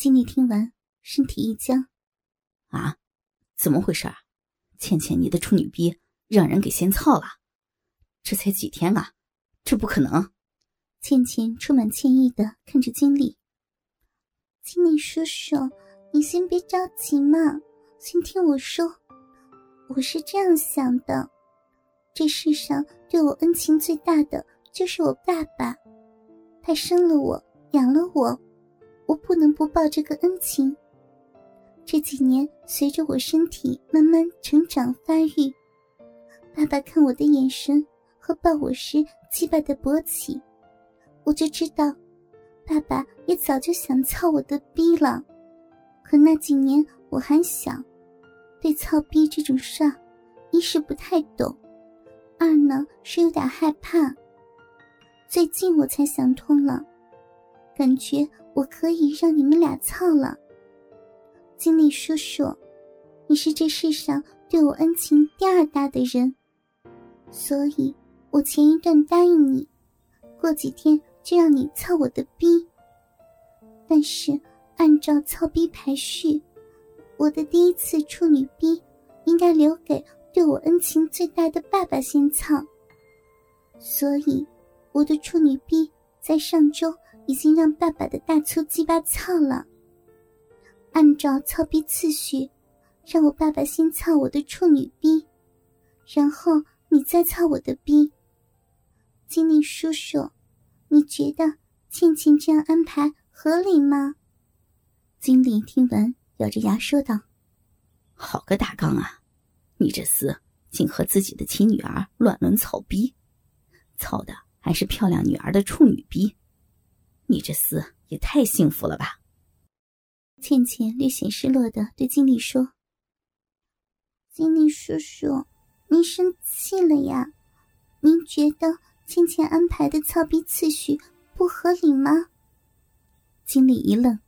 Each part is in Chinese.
经理听完，身体一僵：“啊，怎么回事？倩倩，你的处女逼让人给先操了？这才几天啊，这不可能！”倩倩充满歉意的看着经理：“经理叔叔，你先别着急嘛，先听我说。我是这样想的，这世上对我恩情最大的就是我爸爸，他生了我，养了我。”我不能不报这个恩情。这几年，随着我身体慢慢成长发育，爸爸看我的眼神和抱我时鸡巴的勃起，我就知道，爸爸也早就想操我的逼了。可那几年我还小，对操逼这种事儿，一是不太懂，二呢是有点害怕。最近我才想通了。感觉我可以让你们俩操了，经理叔叔，你是这世上对我恩情第二大的人，所以我前一段答应你，过几天就让你操我的逼。但是按照操逼排序，我的第一次处女逼应该留给对我恩情最大的爸爸先操，所以我的处女逼在上周。已经让爸爸的大粗鸡巴操了。按照操逼次序，让我爸爸先操我的处女逼，然后你再操我的逼。经理叔叔，你觉得倩倩这样安排合理吗？经理听完，咬着牙说道：“好个大纲啊！你这厮竟和自己的亲女儿乱伦操逼，操的还是漂亮女儿的处女逼。”你这厮也太幸福了吧！倩倩略显失落的对经理说：“经理叔叔，您生气了呀？您觉得倩倩安排的操逼次序不合理吗？”经理一愣，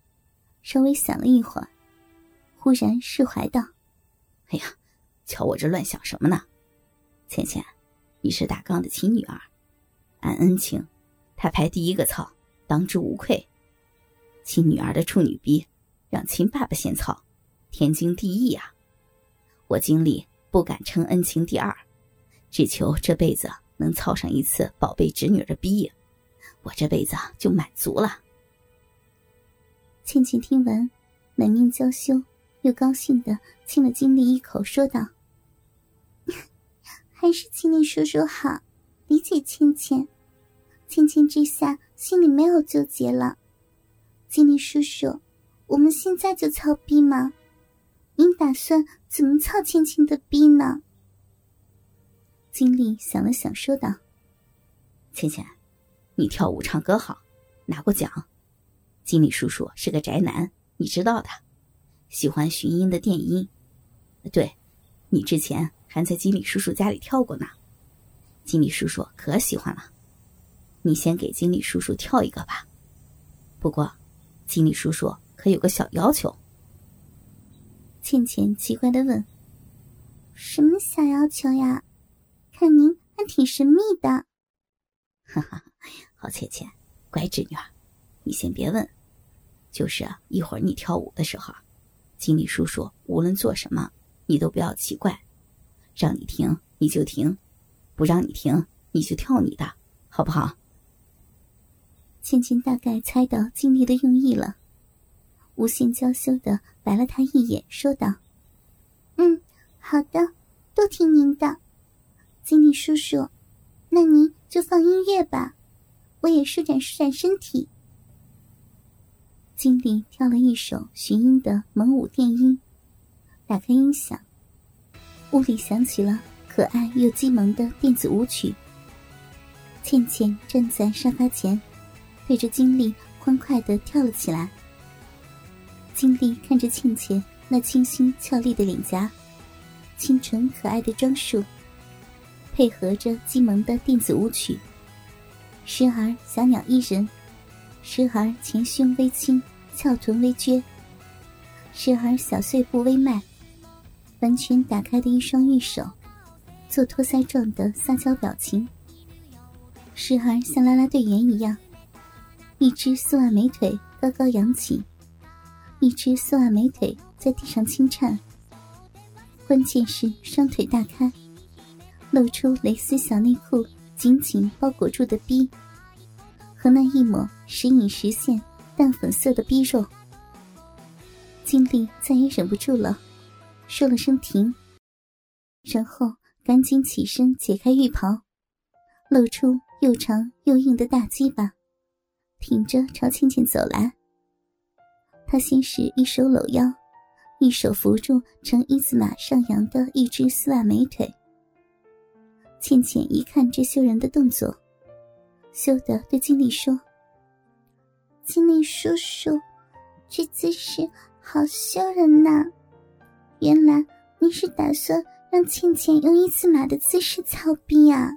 稍微想了一会儿，忽然释怀道：“哎呀，瞧我这乱想什么呢？倩倩，你是大刚的亲女儿，按恩情，他排第一个操。”当之无愧，亲女儿的处女逼，让亲爸爸先操，天经地义啊！我经历不敢称恩情第二，只求这辈子能操上一次宝贝侄女的逼，我这辈子就满足了。倩倩听完，满面娇羞，又高兴的亲了经理一口，说道：“ 还是经理叔叔好，理解倩倩。倩倩之下。”心里没有纠结了，经理叔叔，我们现在就操逼吗？您打算怎么操倩倩的逼呢？经理想了想，说道：“倩倩，你跳舞唱歌好，拿过奖。经理叔叔是个宅男，你知道的，喜欢寻音的电音。对，你之前还在经理叔叔家里跳过呢，经理叔叔可喜欢了。”你先给经理叔叔跳一个吧，不过，经理叔叔可有个小要求。倩倩奇怪的问：“什么小要求呀？看您还挺神秘的。”哈哈，好倩倩，乖侄女儿，你先别问，就是一会儿你跳舞的时候，经理叔叔无论做什么，你都不要奇怪，让你停你就停，不让你停你就跳你的，好不好？倩倩大概猜到经理的用意了，无限娇羞的白了他一眼，说道：“嗯，好的，都听您的，经理叔叔，那您就放音乐吧，我也舒展舒展身体。”经理跳了一首寻音的蒙舞电音，打开音响，屋里响起了可爱又激萌的电子舞曲。倩倩站在沙发前。对着经历欢快的跳了起来。经历看着倩倩那清新俏丽的脸颊，清纯可爱的装束，配合着激萌的电子舞曲，时而小鸟依人，时而前胸微倾，翘臀微撅，时而小碎步微迈，完全打开的一双玉手，做托腮状的撒娇表情，时而像啦啦队员一样。一只丝袜美腿高高扬起，一只丝袜美腿在地上轻颤，关键是双腿大开，露出蕾丝小内裤紧紧包裹住的逼，和那一抹时隐时现淡粉色的逼肉。经历再也忍不住了，说了声停，然后赶紧起身解开浴袍，露出又长又硬的大鸡巴，挺着朝倩倩走来。他先是一手搂腰，一手扶住呈一字马上扬的一只丝袜美腿。倩倩一看这羞人的动作，羞得对经理说：“经理叔叔，这姿势好羞人呐！原来你是打算让倩倩用一字马的姿势操逼啊？”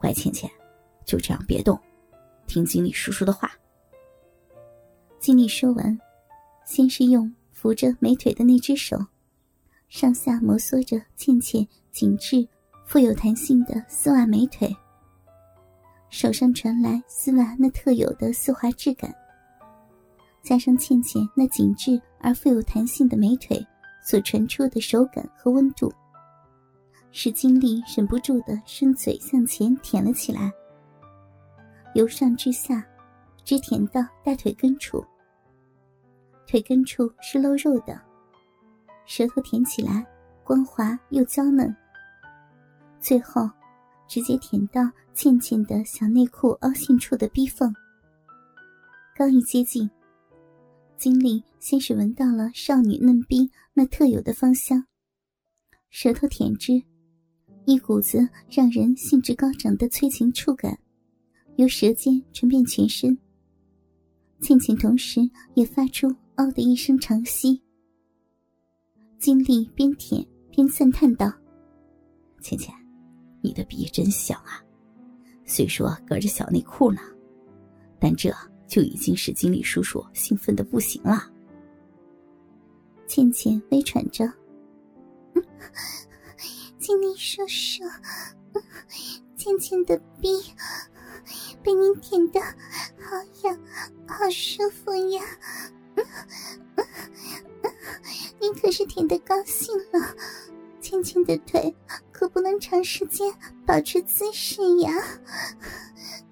乖倩倩，就这样别动，听经理叔叔的话。经理说完，先是用扶着美腿的那只手，上下摩挲着倩倩紧致、富有弹性的丝袜美腿。手上传来丝袜那特有的丝滑质感，加上倩倩那紧致而富有弹性的美腿所传出的手感和温度，使经理忍不住的伸嘴向前舔了起来，由上至下。直舔到大腿根处，腿根处是露肉的，舌头舔起来光滑又娇嫩。最后，直接舔到倩倩的小内裤凹陷处的逼缝。刚一接近，经理先是闻到了少女嫩逼那特有的芳香，舌头舔之，一股子让人兴致高涨的催情触感，由舌尖传遍全身。倩倩同时也发出“嗷”的一声长息。经历边舔边赞叹道：“倩倩，你的鼻真香啊！虽说隔着小内裤呢，但这就已经使经理叔叔兴奋的不行了。”倩倩微喘着：“经理叔叔，倩倩的鼻。”被你舔的好痒，好舒服呀！你 可是舔的高兴了，倩倩的腿可不能长时间保持姿势呀。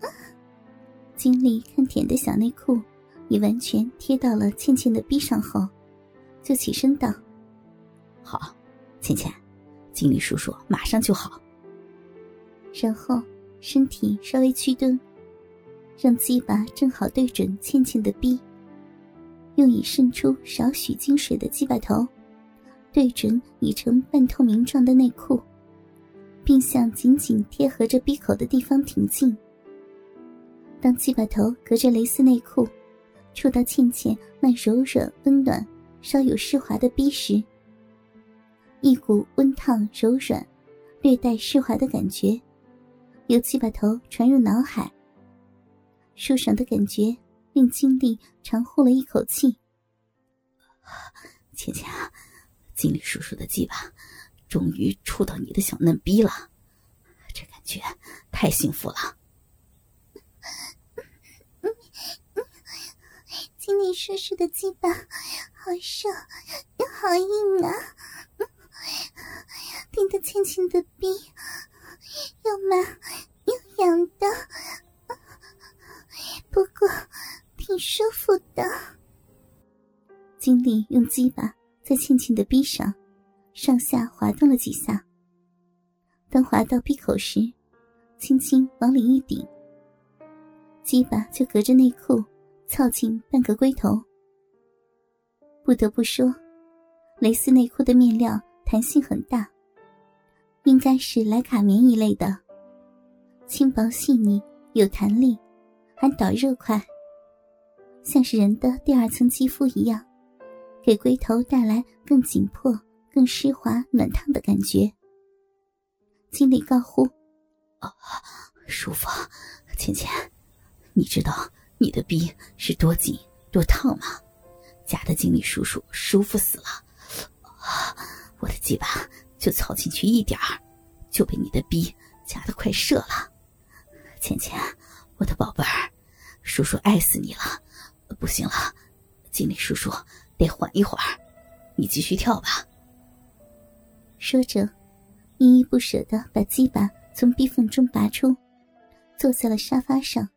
经理看舔的小内裤已完全贴到了倩倩的臂上后，就起身道：“好，倩倩，经理叔叔马上就好。”然后身体稍微屈蹲。让鸡巴正好对准倩倩的逼，用以渗出少许精水的鸡巴头，对准已成半透明状的内裤，并向紧紧贴合着逼口的地方挺进。当鸡巴头隔着蕾丝内裤，触到倩倩那柔软温暖、稍有湿滑的逼时，一股温烫、柔软、略带湿滑的感觉，由鸡巴头传入脑海。舒爽的感觉令经理长呼了一口气。倩倩，经理叔叔的鸡巴终于触到你的小嫩逼了，这感觉太幸福了。经理叔叔的鸡巴好瘦又好硬啊，顶得倩倩的逼又麻又痒的。经理用鸡巴在倩倩的臂上上下滑动了几下，当滑到鼻口时，轻轻往里一顶，鸡巴就隔着内裤凑近半个龟头。不得不说，蕾丝内裤的面料弹性很大，应该是莱卡棉一类的，轻薄细腻，有弹力。还导热快，像是人的第二层肌肤一样，给龟头带来更紧迫、更湿滑、暖烫的感觉。经理高呼：“啊，舒服！倩倩，你知道你的逼是多紧、多烫吗？夹的经理叔叔舒服死了。啊，我的鸡巴就操进去一点儿，就被你的逼夹的快射了。倩倩。”我的宝贝儿，叔叔爱死你了！不行了，经理叔叔得缓一会儿，你继续跳吧。说着，依依不舍的把鸡巴从壁缝中拔出，坐在了沙发上。